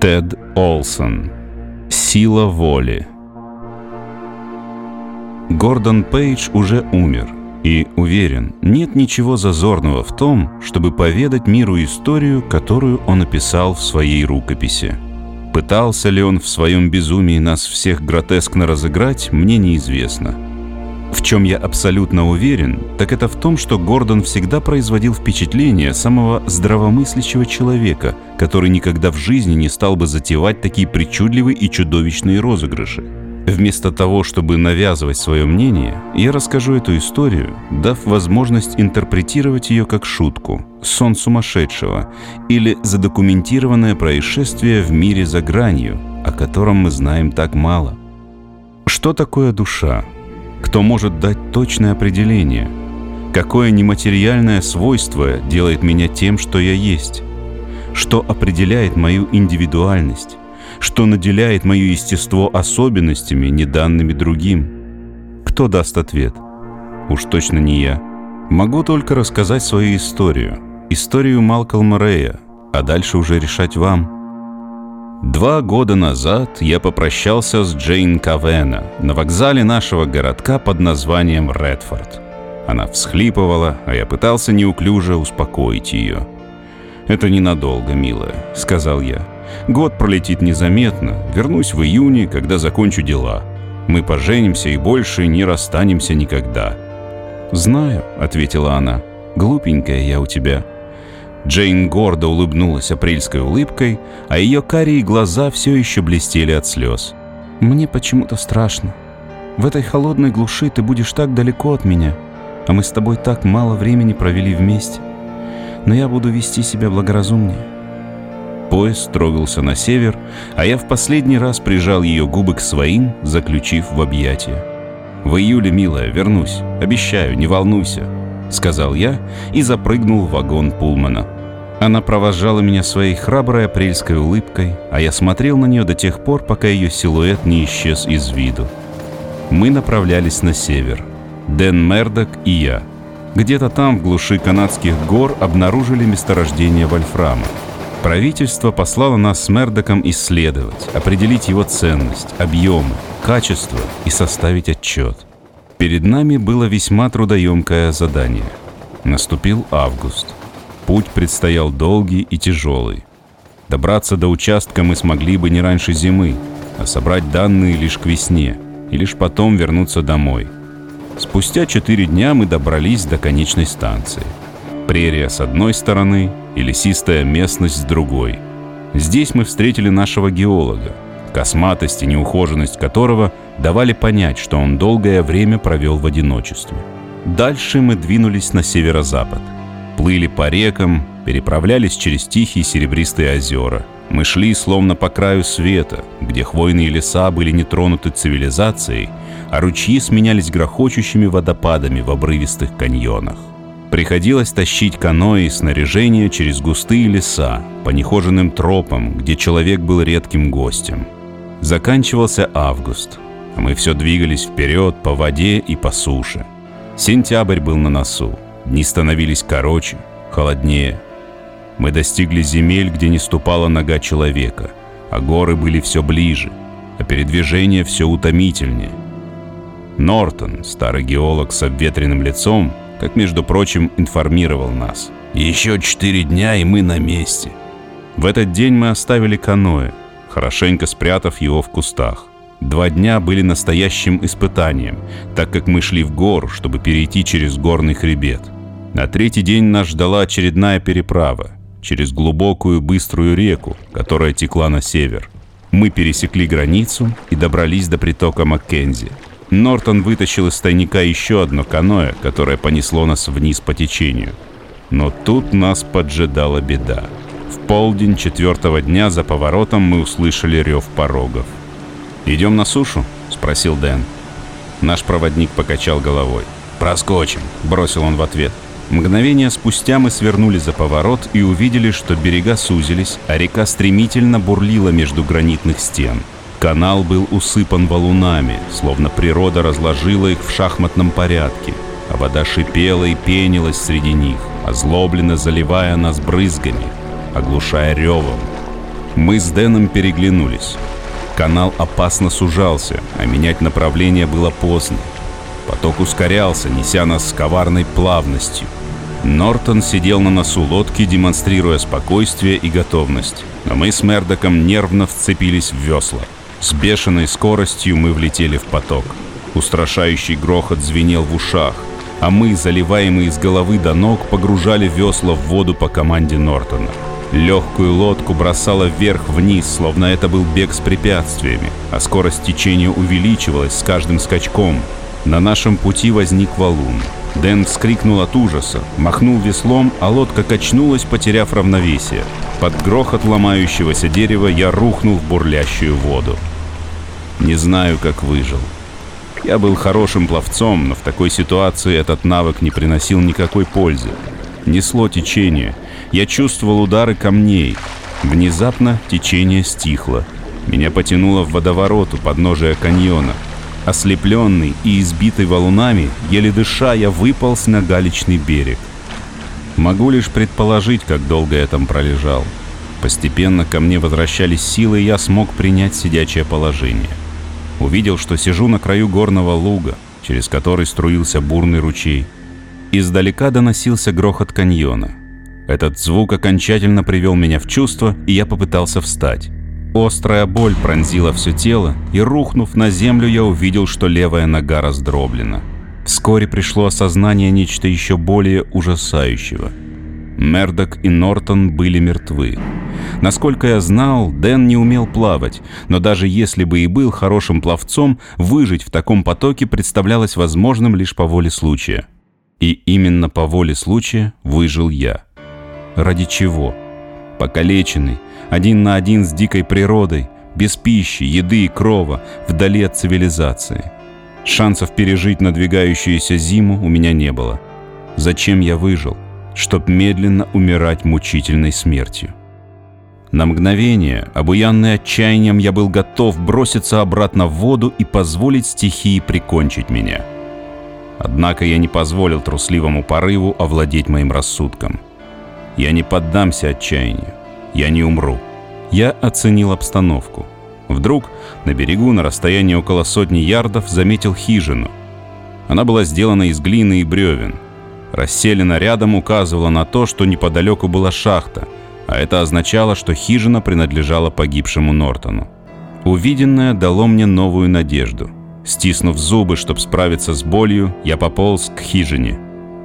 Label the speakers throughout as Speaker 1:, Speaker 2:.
Speaker 1: Тед Олсон. Сила воли. Гордон Пейдж уже умер. И, уверен, нет ничего зазорного в том, чтобы поведать миру историю, которую он описал в своей рукописи. Пытался ли он в своем безумии нас всех гротескно разыграть, мне неизвестно. В чем я абсолютно уверен, так это в том, что Гордон всегда производил впечатление самого здравомыслящего человека, который никогда в жизни не стал бы затевать такие причудливые и чудовищные розыгрыши. Вместо того, чтобы навязывать свое мнение, я расскажу эту историю, дав возможность интерпретировать ее как шутку, сон сумасшедшего или задокументированное происшествие в мире за гранью, о котором мы знаем так мало. Что такое душа? Кто может дать точное определение? Какое нематериальное свойство делает меня тем, что я есть? Что определяет мою индивидуальность? Что наделяет мое естество особенностями, не данными другим? Кто даст ответ? Уж точно не я. Могу только рассказать свою историю. Историю Малкольма Рэя, а дальше уже решать вам – Два года назад я попрощался с Джейн Кавена на вокзале нашего городка под названием Редфорд. Она всхлипывала, а я пытался неуклюже успокоить ее. «Это ненадолго, милая», — сказал я. «Год пролетит незаметно. Вернусь в июне, когда закончу дела. Мы поженимся и больше не расстанемся никогда». «Знаю», — ответила она. «Глупенькая я у тебя». Джейн гордо улыбнулась апрельской улыбкой, а ее карие глаза все еще блестели от слез. «Мне почему-то страшно. В этой холодной глуши ты будешь так далеко от меня, а мы с тобой так мало времени провели вместе. Но я буду вести себя благоразумнее». Поезд трогался на север, а я в последний раз прижал ее губы к своим, заключив в объятия. «В июле, милая, вернусь. Обещаю, не волнуйся», — сказал я и запрыгнул в вагон Пулмана. Она провожала меня своей храброй апрельской улыбкой, а я смотрел на нее до тех пор, пока ее силуэт не исчез из виду. Мы направлялись на север. Дэн Мердок и я. Где-то там, в глуши канадских гор, обнаружили месторождение вольфрама. Правительство послало нас с Мердоком исследовать, определить его ценность, объемы, качество и составить отчет. Перед нами было весьма трудоемкое задание. Наступил август. Путь предстоял долгий и тяжелый. Добраться до участка мы смогли бы не раньше зимы, а собрать данные лишь к весне, и лишь потом вернуться домой. Спустя четыре дня мы добрались до конечной станции. Прерия с одной стороны и лесистая местность с другой. Здесь мы встретили нашего геолога, косматость и неухоженность которого давали понять, что он долгое время провел в одиночестве. Дальше мы двинулись на северо-запад – плыли по рекам, переправлялись через тихие серебристые озера. Мы шли словно по краю света, где хвойные леса были не тронуты цивилизацией, а ручьи сменялись грохочущими водопадами в обрывистых каньонах. Приходилось тащить каноэ и снаряжение через густые леса, по нехоженным тропам, где человек был редким гостем. Заканчивался август, а мы все двигались вперед по воде и по суше. Сентябрь был на носу. Дни становились короче, холоднее. Мы достигли земель, где не ступала нога человека, а горы были все ближе, а передвижение все утомительнее. Нортон, старый геолог с обветренным лицом, как, между прочим, информировал нас. «Еще четыре дня, и мы на месте». В этот день мы оставили каноэ, хорошенько спрятав его в кустах. Два дня были настоящим испытанием, так как мы шли в гору, чтобы перейти через горный хребет. На третий день нас ждала очередная переправа через глубокую быструю реку, которая текла на север. Мы пересекли границу и добрались до притока Маккензи. Нортон вытащил из тайника еще одно каноэ, которое понесло нас вниз по течению. Но тут нас поджидала беда. В полдень четвертого дня за поворотом мы услышали рев порогов. «Идем на сушу?» — спросил Дэн. Наш проводник покачал головой. «Проскочим», — бросил он в ответ. Мгновение спустя мы свернули за поворот и увидели, что берега сузились, а река стремительно бурлила между гранитных стен. Канал был усыпан валунами, словно природа разложила их в шахматном порядке, а вода шипела и пенилась среди них, озлобленно заливая нас брызгами. оглушая ревом. Мы с Дэном переглянулись. Канал опасно сужался, а менять направление было поздно. Поток ускорялся, неся нас с коварной плавностью. Нортон сидел на носу лодки, демонстрируя спокойствие и готовность. Но мы с Мердоком нервно вцепились в весла. С бешеной скоростью мы влетели в поток. Устрашающий грохот звенел в ушах, а мы, заливаемые с головы до ног, погружали весла в воду по команде Нортона. Легкую лодку бросало вверх-вниз, словно это был бег с препятствиями, а скорость течения увеличивалась с каждым скачком. На нашем пути возник валун. Дэн вскрикнул от ужаса, махнул веслом, а лодка качнулась, потеряв равновесие. Под грохот ломающегося дерева я рухнул в бурлящую воду. Не знаю, как выжил. Я был хорошим пловцом, но в такой ситуации этот навык не приносил никакой пользы. Несло течение. Я чувствовал удары камней. Внезапно течение стихло. Меня потянуло в водоворот у подножия каньона. Ослепленный и избитый валунами, еле дыша, я выполз на галечный берег. Могу лишь предположить, как долго я там пролежал. Постепенно ко мне возвращались силы, и я смог принять сидячее положение. Увидел, что сижу на краю горного луга, через который струился бурный ручей. Издалека доносился грохот каньона. Этот звук окончательно привел меня в чувство, и я попытался встать. Острая боль пронзила все тело, и, рухнув на землю, я увидел, что левая нога раздроблена. Вскоре пришло осознание нечто еще более ужасающего. Мердок и Нортон были мертвы. Насколько я знал, Дэн не умел плавать, но даже если бы и был хорошим пловцом, выжить в таком потоке представлялось возможным лишь по воле случая. И именно по воле случая выжил я. Ради чего? Покалеченный, один на один с дикой природой, без пищи, еды и крова, вдали от цивилизации. Шансов пережить надвигающуюся зиму у меня не было. Зачем я выжил? Чтоб медленно умирать мучительной смертью. На мгновение, обуянный отчаянием, я был готов броситься обратно в воду и позволить стихии прикончить меня. Однако я не позволил трусливому порыву овладеть моим рассудком. Я не поддамся отчаянию. Я не умру. Я оценил обстановку. Вдруг на берегу на расстоянии около сотни ярдов заметил хижину. Она была сделана из глины и бревен. Расселена рядом указывала на то, что неподалеку была шахта, а это означало, что хижина принадлежала погибшему Нортону. Увиденное дало мне новую надежду. Стиснув зубы, чтобы справиться с болью, я пополз к хижине.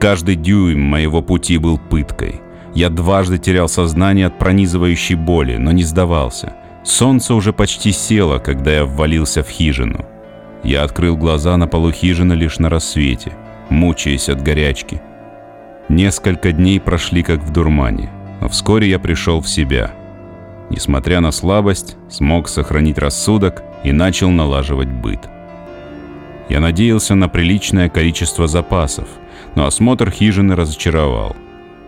Speaker 1: Каждый дюйм моего пути был пыткой. Я дважды терял сознание от пронизывающей боли, но не сдавался. Солнце уже почти село, когда я ввалился в хижину. Я открыл глаза на полу хижины лишь на рассвете, мучаясь от горячки. Несколько дней прошли как в дурмане, но вскоре я пришел в себя. Несмотря на слабость, смог сохранить рассудок и начал налаживать быт. Я надеялся на приличное количество запасов, но осмотр хижины разочаровал.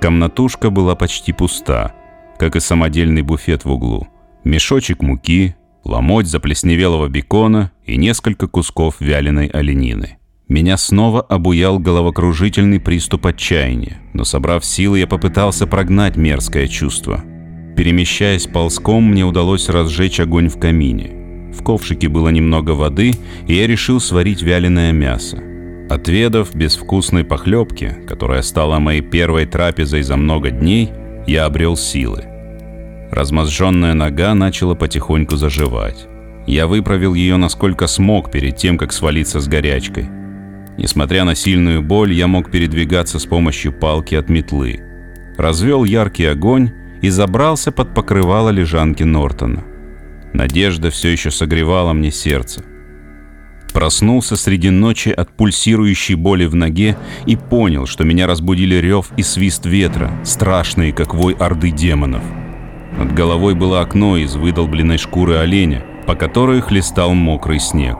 Speaker 1: Комнатушка была почти пуста, как и самодельный буфет в углу мешочек муки, ломоть заплесневелого бекона и несколько кусков вяленой оленины. Меня снова обуял головокружительный приступ отчаяния, но собрав силы, я попытался прогнать мерзкое чувство. Перемещаясь ползком, мне удалось разжечь огонь в камине. В ковшике было немного воды, и я решил сварить вяленое мясо. Отведав безвкусной похлебки, которая стала моей первой трапезой за много дней, я обрел силы. Размозженная нога начала потихоньку заживать. Я выправил ее насколько смог перед тем, как свалиться с горячкой. Несмотря на сильную боль, я мог передвигаться с помощью палки от метлы. Развел яркий огонь и забрался под покрывало лежанки Нортона. Надежда все еще согревала мне сердце. Проснулся среди ночи от пульсирующей боли в ноге и понял, что меня разбудили рев и свист ветра, страшные, как вой орды демонов. Над головой было окно из выдолбленной шкуры оленя, по которой хлестал мокрый снег.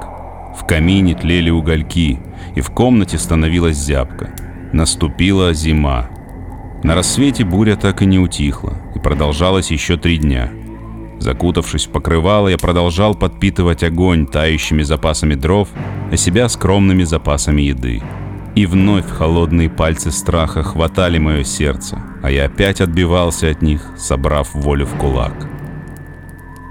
Speaker 1: В камине тлели угольки, и в комнате становилась зябка. Наступила зима. На рассвете буря так и не утихла, и продолжалась еще три дня. Закутавшись в покрывало, я продолжал подпитывать огонь тающими запасами дров, а себя скромными запасами еды. И вновь холодные пальцы страха хватали мое сердце, а я опять отбивался от них, собрав волю в кулак.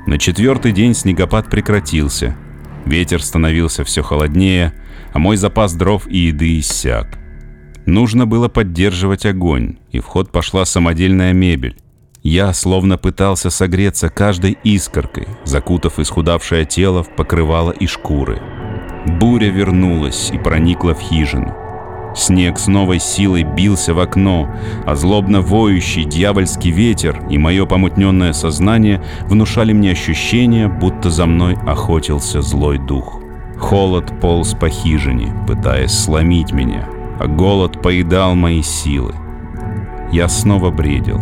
Speaker 1: На четвертый день снегопад прекратился. Ветер становился все холоднее, а мой запас дров и еды иссяк. Нужно было поддерживать огонь, и в ход пошла самодельная мебель. Я словно пытался согреться каждой искоркой, закутав исхудавшее тело в покрывало и шкуры. Буря вернулась и проникла в хижину. Снег с новой силой бился в окно, а злобно воющий дьявольский ветер и мое помутненное сознание внушали мне ощущение, будто за мной охотился злой дух. Холод полз по хижине, пытаясь сломить меня, а голод поедал мои силы. Я снова бредил.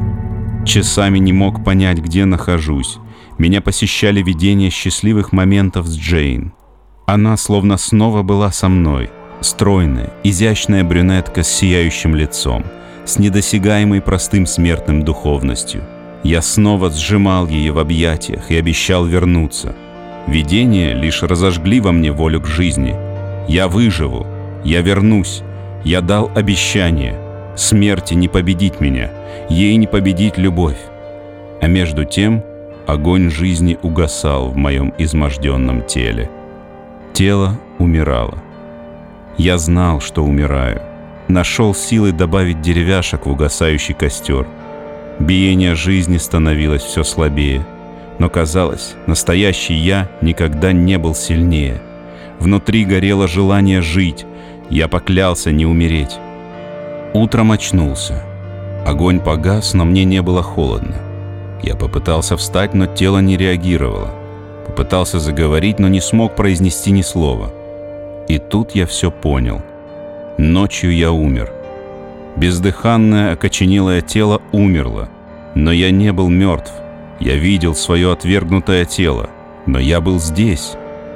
Speaker 1: Часами не мог понять, где нахожусь. Меня посещали видения счастливых моментов с Джейн. Она словно снова была со мной. Стройная, изящная брюнетка с сияющим лицом, с недосягаемой простым смертным духовностью. Я снова сжимал ее в объятиях и обещал вернуться. Видения лишь разожгли во мне волю к жизни. Я выживу, я вернусь, я дал обещание — Смерти не победить меня, ей не победить любовь. А между тем огонь жизни угасал в моем изможденном теле. Тело умирало. Я знал, что умираю. Нашел силы добавить деревяшек в угасающий костер. Биение жизни становилось все слабее. Но казалось, настоящий я никогда не был сильнее. Внутри горело желание жить. Я поклялся не умереть. Утром очнулся. Огонь погас, но мне не было холодно. Я попытался встать, но тело не реагировало. Попытался заговорить, но не смог произнести ни слова. И тут я все понял. Ночью я умер. Бездыханное, окоченелое тело умерло. Но я не был мертв. Я видел свое отвергнутое тело. Но я был здесь.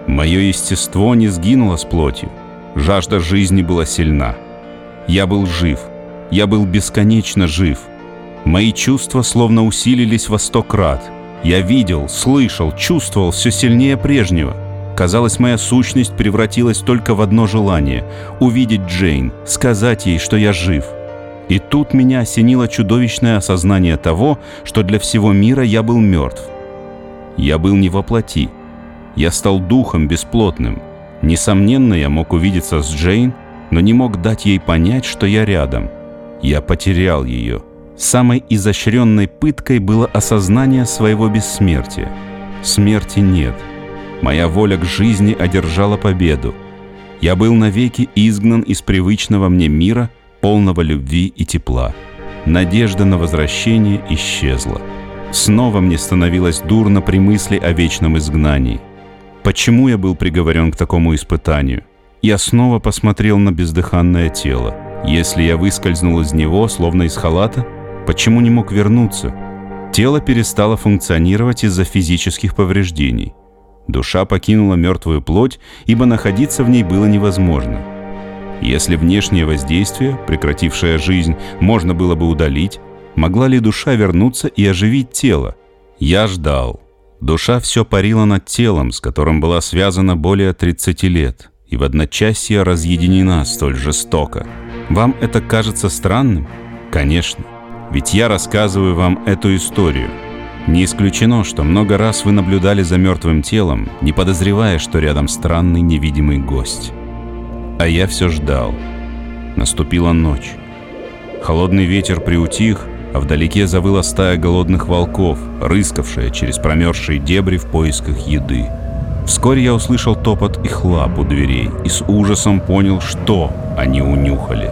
Speaker 1: Мое естество не сгинуло с плотью. Жажда жизни была сильна. Я был жив. Я был бесконечно жив. Мои чувства словно усилились во сто крат. Я видел, слышал, чувствовал все сильнее прежнего. Казалось, моя сущность превратилась только в одно желание — увидеть Джейн, сказать ей, что я жив. И тут меня осенило чудовищное осознание того, что для всего мира я был мертв. Я был не во плоти. Я стал духом бесплотным. Несомненно, я мог увидеться с Джейн, но не мог дать ей понять, что я рядом. Я потерял ее. Самой изощренной пыткой было осознание своего бессмертия. Смерти нет. Моя воля к жизни одержала победу. Я был навеки изгнан из привычного мне мира, полного любви и тепла. Надежда на возвращение исчезла. Снова мне становилось дурно при мысли о вечном изгнании. Почему я был приговорен к такому испытанию? Я снова посмотрел на бездыханное тело. Если я выскользнул из него, словно из халата, почему не мог вернуться? Тело перестало функционировать из-за физических повреждений. Душа покинула мертвую плоть, ибо находиться в ней было невозможно. Если внешнее воздействие, прекратившее жизнь, можно было бы удалить, могла ли душа вернуться и оживить тело? Я ждал. Душа все парила над телом, с которым была связана более 30 лет и в одночасье разъединена столь жестоко. Вам это кажется странным? Конечно, ведь я рассказываю вам эту историю. Не исключено, что много раз вы наблюдали за мертвым телом, не подозревая, что рядом странный невидимый гость. А я все ждал. Наступила ночь. Холодный ветер приутих, а вдалеке завыла стая голодных волков, рыскавшая через промерзшие дебри в поисках еды. Вскоре я услышал топот и хлап у дверей и с ужасом понял, что они унюхали.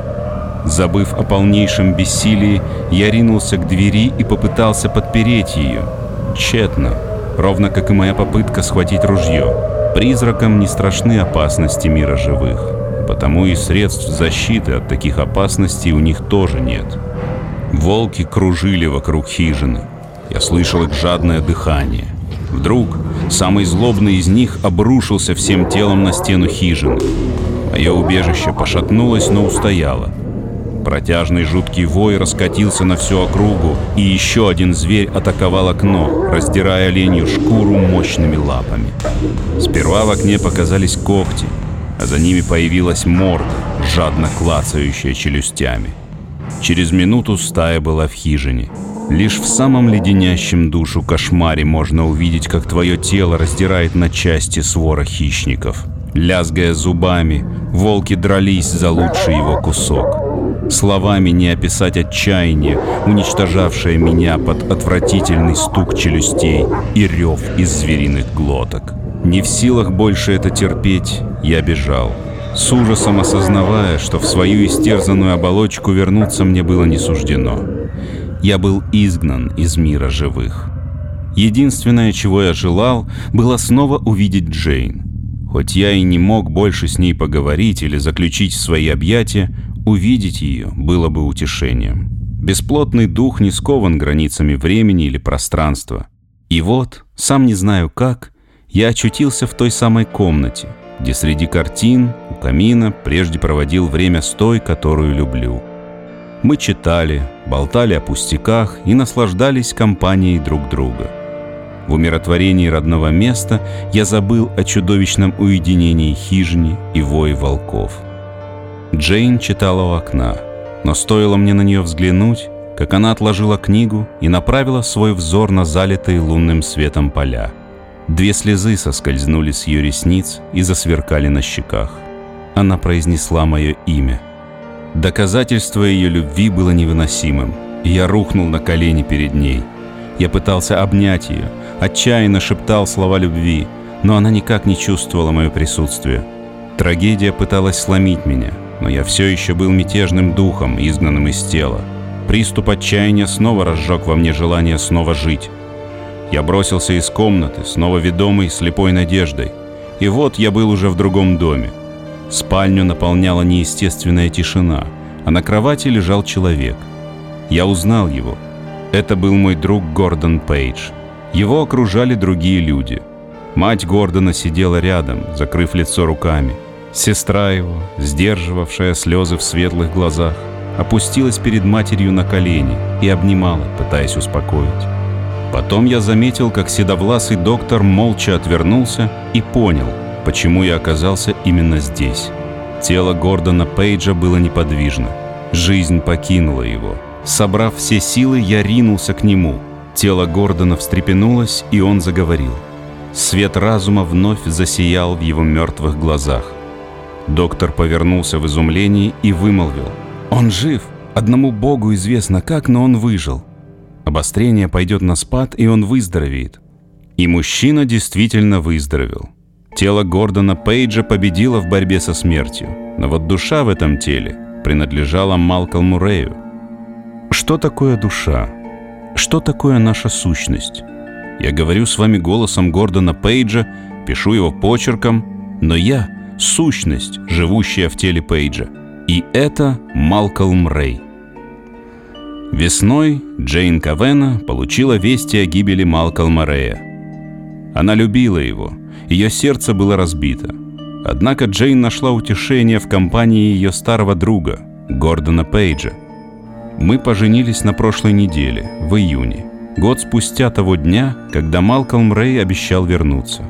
Speaker 1: Забыв о полнейшем бессилии, я ринулся к двери и попытался подпереть ее. Тщетно, ровно как и моя попытка схватить ружье. Призракам не страшны опасности мира живых, потому и средств защиты от таких опасностей у них тоже нет. Волки кружили вокруг хижины. Я слышал их жадное дыхание. Вдруг самый злобный из них обрушился всем телом на стену хижины. Мое убежище пошатнулось, но устояло. Протяжный жуткий вой раскатился на всю округу, и еще один зверь атаковал окно, раздирая оленью шкуру мощными лапами. Сперва в окне показались когти, а за ними появилась морда, жадно клацающая челюстями. Через минуту стая была в хижине. Лишь в самом леденящем душу кошмаре можно увидеть, как твое тело раздирает на части свора хищников. Лязгая зубами, волки дрались за лучший его кусок. Словами не описать отчаяние, уничтожавшее меня под отвратительный стук челюстей и рев из звериных глоток. Не в силах больше это терпеть, я бежал с ужасом осознавая, что в свою истерзанную оболочку вернуться мне было не суждено. Я был изгнан из мира живых. Единственное, чего я желал, было снова увидеть Джейн. Хоть я и не мог больше с ней поговорить или заключить свои объятия, увидеть ее было бы утешением. Бесплотный дух не скован границами времени или пространства. И вот, сам не знаю как, я очутился в той самой комнате – где среди картин у камина прежде проводил время с той, которую люблю. Мы читали, болтали о пустяках и наслаждались компанией друг друга. В умиротворении родного места я забыл о чудовищном уединении хижины и вое волков. Джейн читала у окна, но стоило мне на нее взглянуть, как она отложила книгу и направила свой взор на залитые лунным светом поля – Две слезы соскользнули с ее ресниц и засверкали на щеках. Она произнесла мое имя. Доказательство ее любви было невыносимым, я рухнул на колени перед ней. Я пытался обнять ее, отчаянно шептал слова любви, но она никак не чувствовала мое присутствие. Трагедия пыталась сломить меня, но я все еще был мятежным духом, изгнанным из тела. Приступ отчаяния снова разжег во мне желание снова жить. Я бросился из комнаты, снова ведомый слепой надеждой. И вот я был уже в другом доме. Спальню наполняла неестественная тишина, а на кровати лежал человек. Я узнал его. Это был мой друг Гордон Пейдж. Его окружали другие люди. Мать Гордона сидела рядом, закрыв лицо руками. Сестра его, сдерживавшая слезы в светлых глазах, опустилась перед матерью на колени и обнимала, пытаясь успокоить. Потом я заметил, как седовласый доктор молча отвернулся и понял, почему я оказался именно здесь. Тело Гордона Пейджа было неподвижно. Жизнь покинула его. Собрав все силы, я ринулся к нему. Тело Гордона встрепенулось, и он заговорил. Свет разума вновь засиял в его мертвых глазах. Доктор повернулся в изумлении и вымолвил. «Он жив! Одному Богу известно как, но он выжил!» Обострение пойдет на спад, и он выздоровеет. И мужчина действительно выздоровел. Тело Гордона Пейджа победило в борьбе со смертью, но вот душа в этом теле принадлежала Малкольму Рэю. Что такое душа? Что такое наша сущность? Я говорю с вами голосом Гордона Пейджа, пишу его почерком, но я — сущность, живущая в теле Пейджа. И это Малкольм Рэй. Весной Джейн Кавена получила вести о гибели Малкольма Рея. Она любила его, ее сердце было разбито. Однако Джейн нашла утешение в компании ее старого друга, Гордона Пейджа. Мы поженились на прошлой неделе, в июне, год спустя того дня, когда Малкольм Рэй обещал вернуться.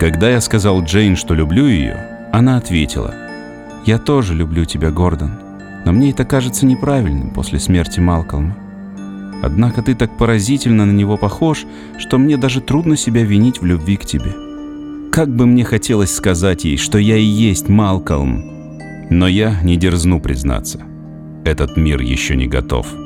Speaker 1: Когда я сказал Джейн, что люблю ее, она ответила, «Я тоже люблю тебя, Гордон но мне это кажется неправильным после смерти Малкольма. Однако ты так поразительно на него похож, что мне даже трудно себя винить в любви к тебе. Как бы мне хотелось сказать ей, что я и есть Малкольм, но я не дерзну признаться. Этот мир еще не готов.